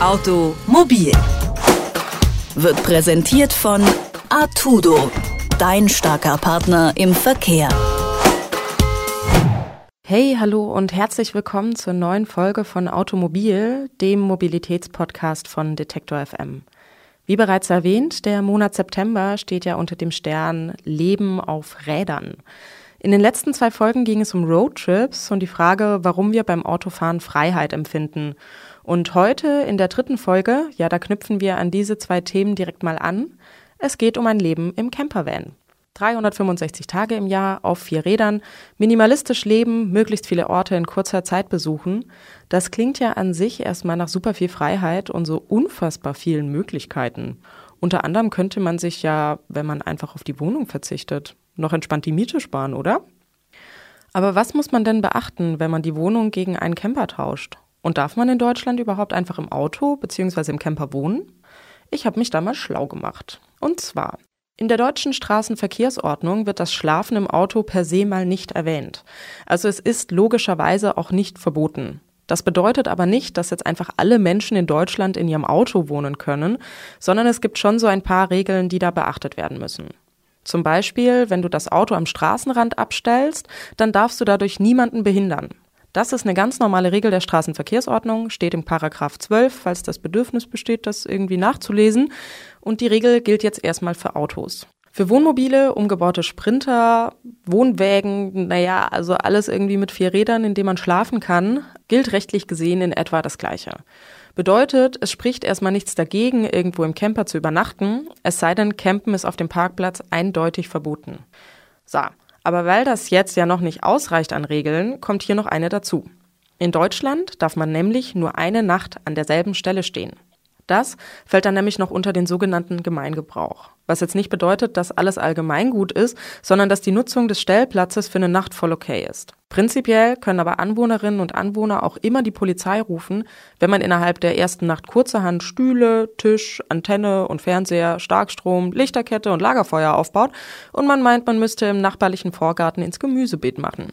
Automobil wird präsentiert von Artudo, dein starker Partner im Verkehr. Hey, hallo und herzlich willkommen zur neuen Folge von Automobil, dem Mobilitätspodcast von Detektor FM. Wie bereits erwähnt, der Monat September steht ja unter dem Stern Leben auf Rädern. In den letzten zwei Folgen ging es um Roadtrips und die Frage, warum wir beim Autofahren Freiheit empfinden. Und heute in der dritten Folge, ja, da knüpfen wir an diese zwei Themen direkt mal an. Es geht um ein Leben im Campervan. 365 Tage im Jahr auf vier Rädern, minimalistisch leben, möglichst viele Orte in kurzer Zeit besuchen. Das klingt ja an sich erstmal nach super viel Freiheit und so unfassbar vielen Möglichkeiten. Unter anderem könnte man sich ja, wenn man einfach auf die Wohnung verzichtet, noch entspannt die Miete sparen, oder? Aber was muss man denn beachten, wenn man die Wohnung gegen einen Camper tauscht? Und darf man in Deutschland überhaupt einfach im Auto bzw. im Camper wohnen? Ich habe mich da mal schlau gemacht. Und zwar, in der deutschen Straßenverkehrsordnung wird das Schlafen im Auto per se mal nicht erwähnt. Also es ist logischerweise auch nicht verboten. Das bedeutet aber nicht, dass jetzt einfach alle Menschen in Deutschland in ihrem Auto wohnen können, sondern es gibt schon so ein paar Regeln, die da beachtet werden müssen. Zum Beispiel, wenn du das Auto am Straßenrand abstellst, dann darfst du dadurch niemanden behindern. Das ist eine ganz normale Regel der Straßenverkehrsordnung, steht im Paragraph 12, falls das Bedürfnis besteht, das irgendwie nachzulesen. Und die Regel gilt jetzt erstmal für Autos. Für Wohnmobile, umgebaute Sprinter, Wohnwägen, naja, also alles irgendwie mit vier Rädern, in dem man schlafen kann, gilt rechtlich gesehen in etwa das Gleiche. Bedeutet, es spricht erstmal nichts dagegen, irgendwo im Camper zu übernachten, es sei denn, Campen ist auf dem Parkplatz eindeutig verboten. So, aber weil das jetzt ja noch nicht ausreicht an Regeln, kommt hier noch eine dazu. In Deutschland darf man nämlich nur eine Nacht an derselben Stelle stehen. Das fällt dann nämlich noch unter den sogenannten Gemeingebrauch. Was jetzt nicht bedeutet, dass alles allgemeingut ist, sondern dass die Nutzung des Stellplatzes für eine Nacht voll okay ist. Prinzipiell können aber Anwohnerinnen und Anwohner auch immer die Polizei rufen, wenn man innerhalb der ersten Nacht kurzerhand Stühle, Tisch, Antenne und Fernseher, Starkstrom, Lichterkette und Lagerfeuer aufbaut und man meint, man müsste im nachbarlichen Vorgarten ins Gemüsebeet machen.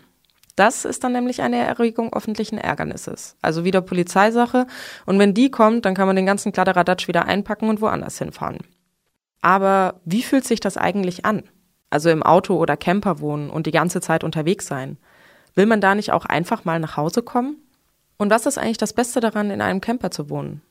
Das ist dann nämlich eine Erregung öffentlichen Ärgernisses. Also wieder Polizeisache. Und wenn die kommt, dann kann man den ganzen Kladderadatsch wieder einpacken und woanders hinfahren. Aber wie fühlt sich das eigentlich an? Also im Auto oder Camper wohnen und die ganze Zeit unterwegs sein. Will man da nicht auch einfach mal nach Hause kommen? Und was ist eigentlich das Beste daran, in einem Camper zu wohnen?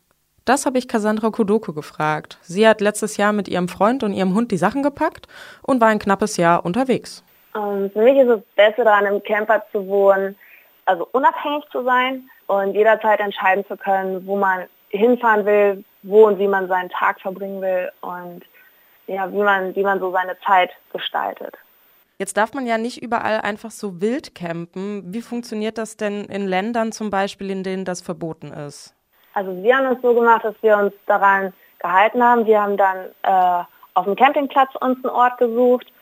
Das habe ich Cassandra Kudoko gefragt. Sie hat letztes Jahr mit ihrem Freund und ihrem Hund die Sachen gepackt und war ein knappes Jahr unterwegs. Ähm, für mich ist es Beste daran, im Camper zu wohnen, also unabhängig zu sein und jederzeit entscheiden zu können, wo man hinfahren will, wo und wie man seinen Tag verbringen will und ja, wie man, wie man so seine Zeit gestaltet. Jetzt darf man ja nicht überall einfach so wild campen. Wie funktioniert das denn in Ländern zum Beispiel, in denen das verboten ist? Also wir haben es so gemacht, dass wir uns daran gehalten haben. Wir haben dann äh, auf dem Campingplatz uns einen Ort gesucht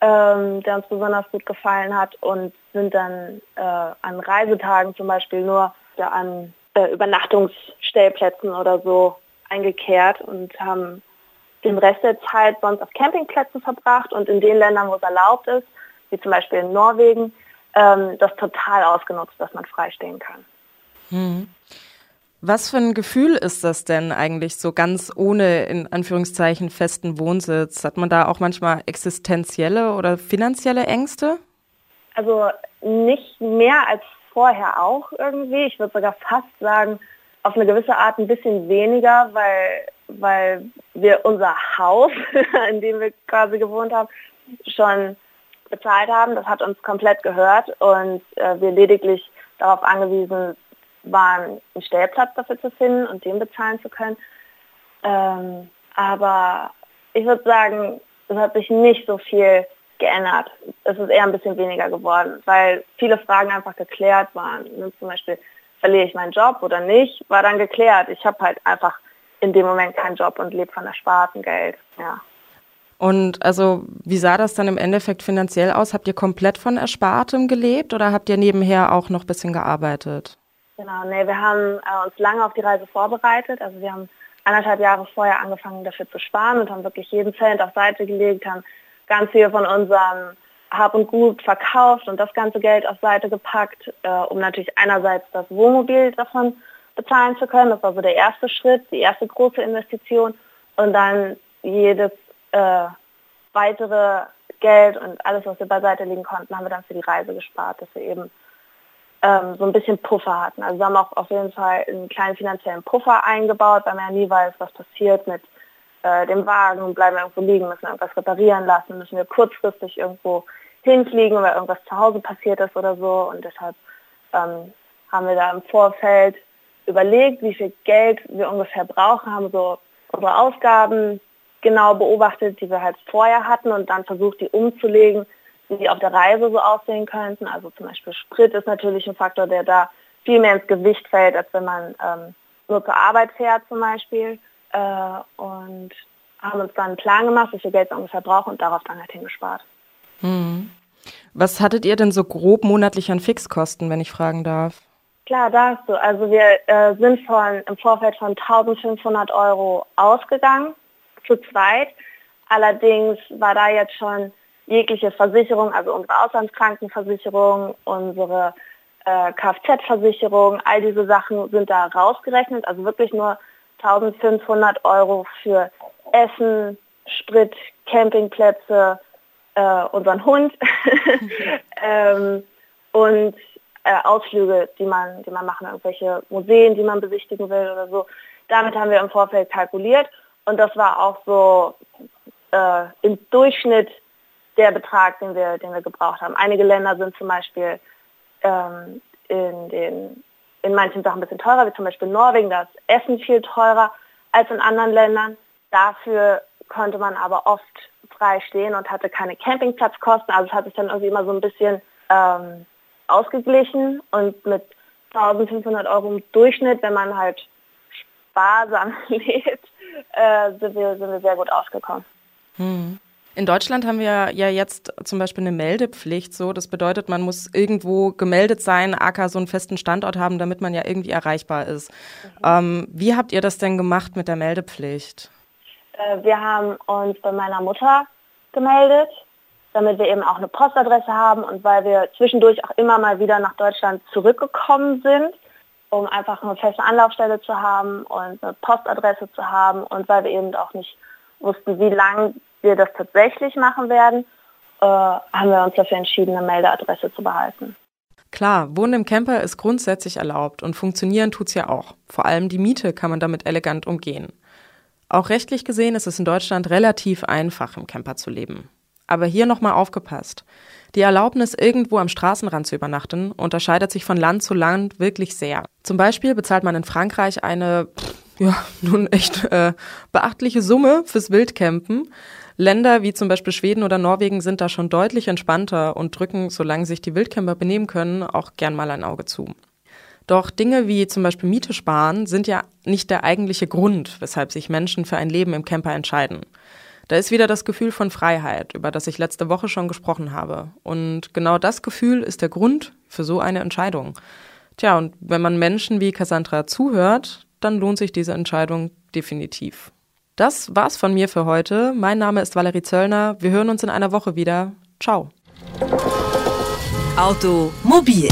ähm, der uns besonders gut gefallen hat und sind dann äh, an Reisetagen zum Beispiel nur ja, an äh, Übernachtungsstellplätzen oder so eingekehrt und haben den Rest der Zeit sonst auf Campingplätzen verbracht und in den Ländern, wo es erlaubt ist, wie zum Beispiel in Norwegen, ähm, das total ausgenutzt, dass man freistehen kann. Hm. Was für ein Gefühl ist das denn eigentlich so ganz ohne in Anführungszeichen festen Wohnsitz? Hat man da auch manchmal existenzielle oder finanzielle Ängste? Also nicht mehr als vorher auch irgendwie. Ich würde sogar fast sagen, auf eine gewisse Art ein bisschen weniger, weil, weil wir unser Haus, in dem wir quasi gewohnt haben, schon bezahlt haben. Das hat uns komplett gehört und äh, wir lediglich darauf angewiesen waren, einen Stellplatz dafür zu finden und den bezahlen zu können. Ähm, aber ich würde sagen, es hat sich nicht so viel geändert. Es ist eher ein bisschen weniger geworden, weil viele Fragen einfach geklärt waren. Zum Beispiel, verliere ich meinen Job oder nicht, war dann geklärt. Ich habe halt einfach in dem Moment keinen Job und lebe von erspartem Geld. Ja. Und also, wie sah das dann im Endeffekt finanziell aus? Habt ihr komplett von Erspartem gelebt oder habt ihr nebenher auch noch ein bisschen gearbeitet? Genau, nee, wir haben äh, uns lange auf die Reise vorbereitet. Also wir haben anderthalb Jahre vorher angefangen dafür zu sparen und haben wirklich jeden Cent auf Seite gelegt, haben ganz viel von unserem Hab und Gut verkauft und das ganze Geld auf Seite gepackt, äh, um natürlich einerseits das Wohnmobil davon bezahlen zu können. Das war so der erste Schritt, die erste große Investition. Und dann jedes äh, weitere Geld und alles, was wir beiseite legen konnten, haben wir dann für die Reise gespart, dass wir eben ähm, so ein bisschen Puffer hatten. Also wir haben auch auf jeden Fall einen kleinen finanziellen Puffer eingebaut, weil man ja nie weiß, was passiert mit äh, dem Wagen, bleiben wir irgendwo liegen, müssen wir irgendwas reparieren lassen, müssen wir kurzfristig irgendwo hinfliegen, weil irgendwas zu Hause passiert ist oder so. Und deshalb ähm, haben wir da im Vorfeld überlegt, wie viel Geld wir ungefähr brauchen, haben so unsere Ausgaben genau beobachtet, die wir halt vorher hatten und dann versucht, die umzulegen, die auf der Reise so aussehen könnten. Also zum Beispiel Sprit ist natürlich ein Faktor, der da viel mehr ins Gewicht fällt, als wenn man ähm, nur zur Arbeit fährt zum Beispiel. Äh, und haben uns dann einen Plan gemacht, wie viel Geld wir ungefähr brauchen und darauf dann halt hingespart. Hm. Was hattet ihr denn so grob monatlich an Fixkosten, wenn ich fragen darf? Klar, darfst du. Also wir äh, sind von, im Vorfeld von 1500 Euro ausgegangen, zu zweit. Allerdings war da jetzt schon jegliche Versicherung, also unsere Auslandskrankenversicherung, unsere äh, Kfz-Versicherung, all diese Sachen sind da rausgerechnet. Also wirklich nur 1500 Euro für Essen, Sprit, Campingplätze, äh, unseren Hund ähm, und äh, Ausflüge, die man, die man machen, irgendwelche Museen, die man besichtigen will oder so. Damit haben wir im Vorfeld kalkuliert und das war auch so äh, im Durchschnitt der Betrag, den wir, den wir gebraucht haben. Einige Länder sind zum Beispiel ähm, in, den, in manchen Sachen ein bisschen teurer, wie zum Beispiel Norwegen, da ist Essen viel teurer als in anderen Ländern. Dafür konnte man aber oft frei stehen und hatte keine Campingplatzkosten. Also es hat sich dann irgendwie immer so ein bisschen ähm, ausgeglichen und mit 1500 Euro im Durchschnitt, wenn man halt sparsam lebt, äh, sind, wir, sind wir sehr gut ausgekommen. Hm. In Deutschland haben wir ja jetzt zum Beispiel eine Meldepflicht. So, das bedeutet, man muss irgendwo gemeldet sein, aka so einen festen Standort haben, damit man ja irgendwie erreichbar ist. Mhm. Ähm, wie habt ihr das denn gemacht mit der Meldepflicht? Äh, wir haben uns bei meiner Mutter gemeldet damit wir eben auch eine Postadresse haben und weil wir zwischendurch auch immer mal wieder nach Deutschland zurückgekommen sind, um einfach eine feste Anlaufstelle zu haben und eine Postadresse zu haben und weil wir eben auch nicht wussten, wie lange wir das tatsächlich machen werden, äh, haben wir uns dafür entschieden, eine Meldeadresse zu behalten. Klar, Wohnen im Camper ist grundsätzlich erlaubt und funktionieren tut's ja auch. Vor allem die Miete kann man damit elegant umgehen. Auch rechtlich gesehen ist es in Deutschland relativ einfach, im Camper zu leben. Aber hier nochmal aufgepasst. Die Erlaubnis, irgendwo am Straßenrand zu übernachten, unterscheidet sich von Land zu Land wirklich sehr. Zum Beispiel bezahlt man in Frankreich eine, ja, nun echt äh, beachtliche Summe fürs Wildcampen. Länder wie zum Beispiel Schweden oder Norwegen sind da schon deutlich entspannter und drücken, solange sich die Wildcamper benehmen können, auch gern mal ein Auge zu. Doch Dinge wie zum Beispiel Miete sparen sind ja nicht der eigentliche Grund, weshalb sich Menschen für ein Leben im Camper entscheiden. Da ist wieder das Gefühl von Freiheit, über das ich letzte Woche schon gesprochen habe. Und genau das Gefühl ist der Grund für so eine Entscheidung. Tja, und wenn man Menschen wie Cassandra zuhört, dann lohnt sich diese Entscheidung definitiv. Das war's von mir für heute. Mein Name ist Valerie Zöllner. Wir hören uns in einer Woche wieder. Ciao. Automobil